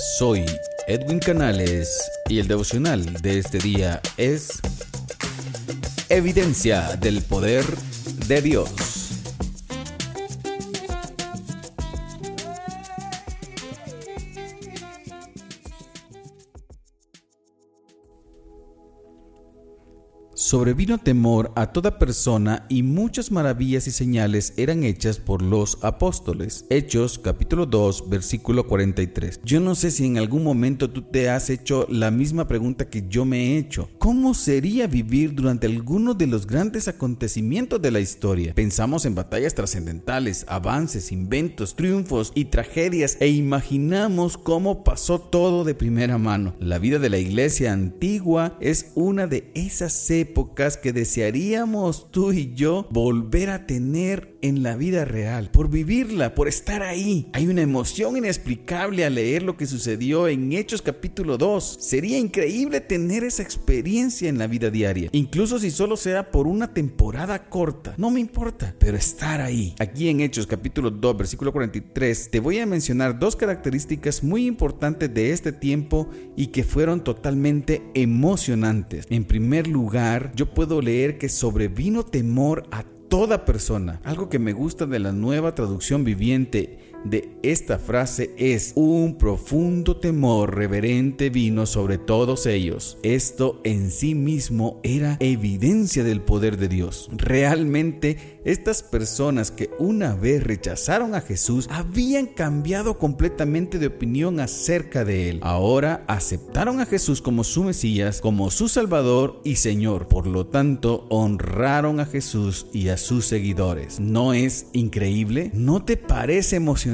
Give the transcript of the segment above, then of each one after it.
Soy Edwin Canales y el devocional de este día es Evidencia del Poder de Dios. Sobrevino temor a toda persona y muchas maravillas y señales eran hechas por los apóstoles. Hechos capítulo 2 versículo 43. Yo no sé si en algún momento tú te has hecho la misma pregunta que yo me he hecho. ¿Cómo sería vivir durante alguno de los grandes acontecimientos de la historia? Pensamos en batallas trascendentales, avances, inventos, triunfos y tragedias e imaginamos cómo pasó todo de primera mano. La vida de la iglesia antigua es una de esas épocas que desearíamos tú y yo volver a tener en la vida real, por vivirla, por estar ahí. Hay una emoción inexplicable al leer lo que sucedió en Hechos capítulo 2. Sería increíble tener esa experiencia en la vida diaria, incluso si solo sea por una temporada corta. No me importa, pero estar ahí. Aquí en Hechos capítulo 2, versículo 43, te voy a mencionar dos características muy importantes de este tiempo y que fueron totalmente emocionantes. En primer lugar, yo puedo leer que sobrevino temor a toda persona. Algo que me gusta de la nueva traducción viviente de esta frase es un profundo temor reverente vino sobre todos ellos. Esto en sí mismo era evidencia del poder de Dios. Realmente estas personas que una vez rechazaron a Jesús habían cambiado completamente de opinión acerca de él. Ahora aceptaron a Jesús como su Mesías, como su Salvador y Señor. Por lo tanto, honraron a Jesús y a sus seguidores. ¿No es increíble? ¿No te parece emocionante?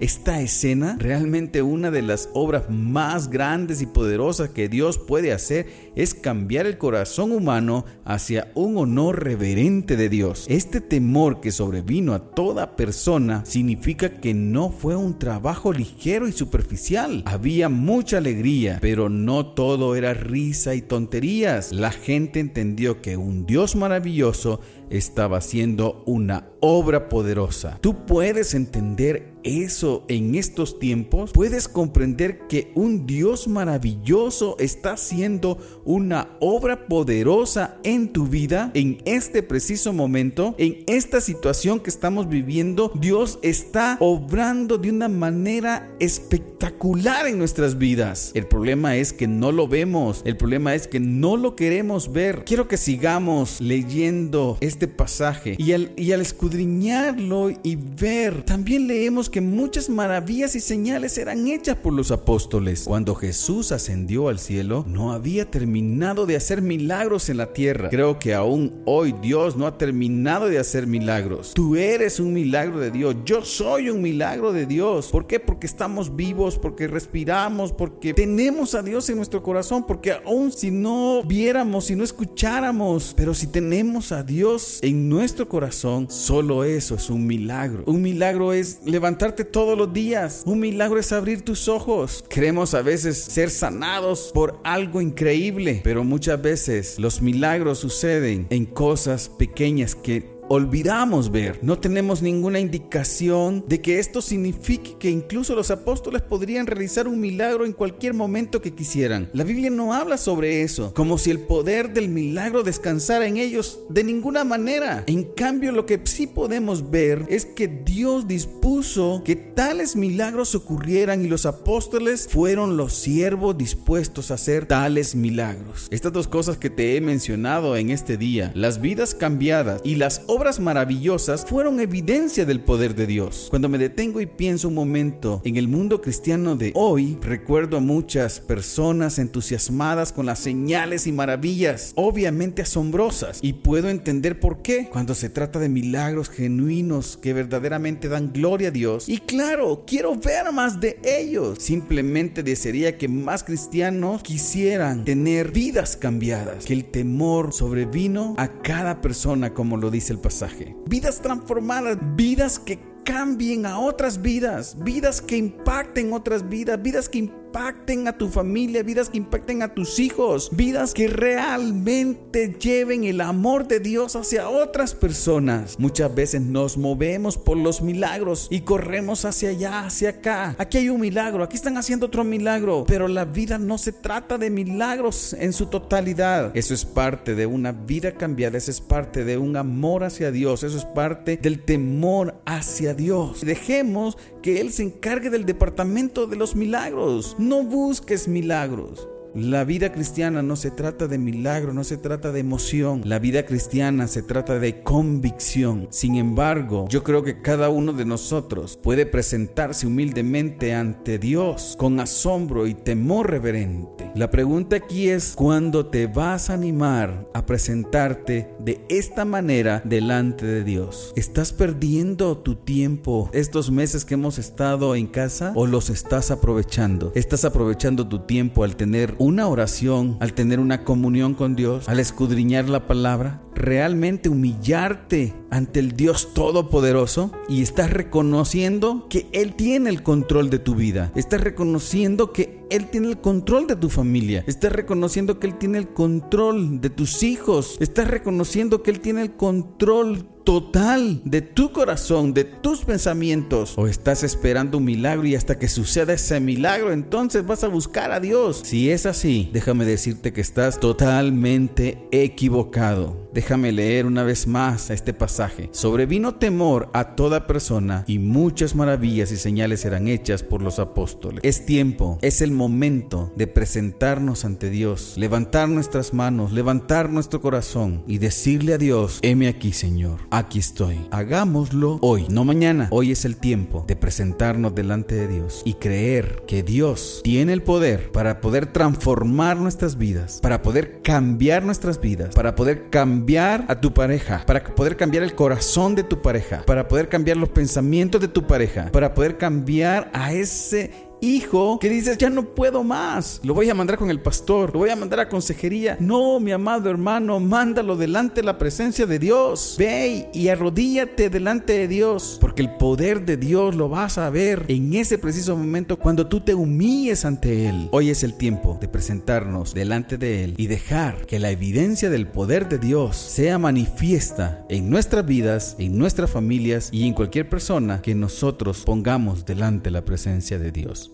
Esta escena, realmente una de las obras más grandes y poderosas que Dios puede hacer es cambiar el corazón humano hacia un honor reverente de Dios. Este temor que sobrevino a toda persona significa que no fue un trabajo ligero y superficial. Había mucha alegría, pero no todo era risa y tonterías. La gente entendió que un Dios maravilloso estaba haciendo una obra poderosa. Tú puedes entender eso en estos tiempos, puedes comprender que un Dios maravilloso está haciendo una obra poderosa en tu vida, en este preciso momento, en esta situación que estamos viviendo. Dios está obrando de una manera espectacular en nuestras vidas. El problema es que no lo vemos, el problema es que no lo queremos ver. Quiero que sigamos leyendo este pasaje y al, escudriñarlo y ver, también leemos que muchas maravillas y señales eran hechas por los apóstoles. Cuando Jesús ascendió al cielo, no había terminado de hacer milagros en la tierra. Creo que aún hoy Dios no ha terminado de hacer milagros. Tú eres un milagro de Dios. Yo soy un milagro de Dios. ¿Por qué? Porque estamos vivos, porque respiramos, porque tenemos a Dios en nuestro corazón, porque aún si no viéramos, si no escucháramos, pero si tenemos a Dios en nuestro corazón, solo eso es un milagro. Un milagro es levantar todos los días. Un milagro es abrir tus ojos. Queremos a veces ser sanados por algo increíble, pero muchas veces los milagros suceden en cosas pequeñas que olvidamos ver. No tenemos ninguna indicación de que esto signifique que incluso los apóstoles podrían realizar un milagro en cualquier momento que quisieran. La Biblia no habla sobre eso, como si el poder del milagro descansara en ellos de ninguna manera. En cambio, lo que sí podemos ver es que Dios dispuso que tales milagros ocurrieran y los apóstoles fueron los siervos dispuestos a hacer tales milagros. Estas dos cosas que te he mencionado en este día, las vidas cambiadas y las obras maravillosas fueron evidencia del poder de Dios. Cuando me detengo y pienso un momento en el mundo cristiano de hoy, recuerdo a muchas personas entusiasmadas con las señales y maravillas, obviamente asombrosas, y puedo entender por qué cuando se trata de milagros genuinos que verdaderamente dan gloria a Dios. Y claro, quiero ver más de ellos. Simplemente desearía que más cristianos quisieran tener vidas cambiadas, que el temor sobrevino a cada persona como lo dice el pasaje. Vidas transformadas, vidas que cambien a otras vidas, vidas que impacten otras vidas, vidas que impacten impacten a tu familia, vidas que impacten a tus hijos, vidas que realmente lleven el amor de Dios hacia otras personas. Muchas veces nos movemos por los milagros y corremos hacia allá, hacia acá. Aquí hay un milagro, aquí están haciendo otro milagro, pero la vida no se trata de milagros en su totalidad. Eso es parte de una vida cambiada, eso es parte de un amor hacia Dios, eso es parte del temor hacia Dios. Dejemos que Él se encargue del departamento de los milagros. No busques milagros. La vida cristiana no se trata de milagro, no se trata de emoción. La vida cristiana se trata de convicción. Sin embargo, yo creo que cada uno de nosotros puede presentarse humildemente ante Dios con asombro y temor reverente. La pregunta aquí es, ¿cuándo te vas a animar a presentarte de esta manera delante de Dios? ¿Estás perdiendo tu tiempo estos meses que hemos estado en casa o los estás aprovechando? ¿Estás aprovechando tu tiempo al tener una oración, al tener una comunión con Dios, al escudriñar la palabra, realmente humillarte ante el Dios Todopoderoso y estás reconociendo que Él tiene el control de tu vida. Estás reconociendo que Él tiene el control de tu familia. Estás reconociendo que Él tiene el control de tus hijos. Estás reconociendo que Él tiene el control total de tu corazón, de tus pensamientos. O estás esperando un milagro y hasta que suceda ese milagro, entonces vas a buscar a Dios. Si es así, déjame decirte que estás totalmente equivocado. Déjame leer una vez más este pasaje. Sobrevino temor a toda persona y muchas maravillas y señales serán hechas por los apóstoles. Es tiempo, es el momento de presentarnos ante Dios, levantar nuestras manos, levantar nuestro corazón y decirle a Dios, heme aquí Señor, aquí estoy. Hagámoslo hoy, no mañana. Hoy es el tiempo de presentarnos delante de Dios y creer que Dios tiene el poder para poder transformar nuestras vidas, para poder cambiar nuestras vidas, para poder cambiar a tu pareja, para poder cambiar el corazón de tu pareja, para poder cambiar los pensamientos de tu pareja, para poder cambiar a ese hijo que dices, ya no puedo más, lo voy a mandar con el pastor, lo voy a mandar a consejería. No, mi amado hermano, mándalo delante de la presencia de Dios. Ve y arrodíllate delante de Dios, porque el poder de Dios lo vas a ver en ese preciso momento cuando tú te humilles ante Él. Hoy es el tiempo de presentarnos delante de Él y dejar que la evidencia del poder de Dios sea manifiesta en nuestras vidas, en nuestras familias y en cualquier persona que nosotros pongamos delante de la presencia de Dios.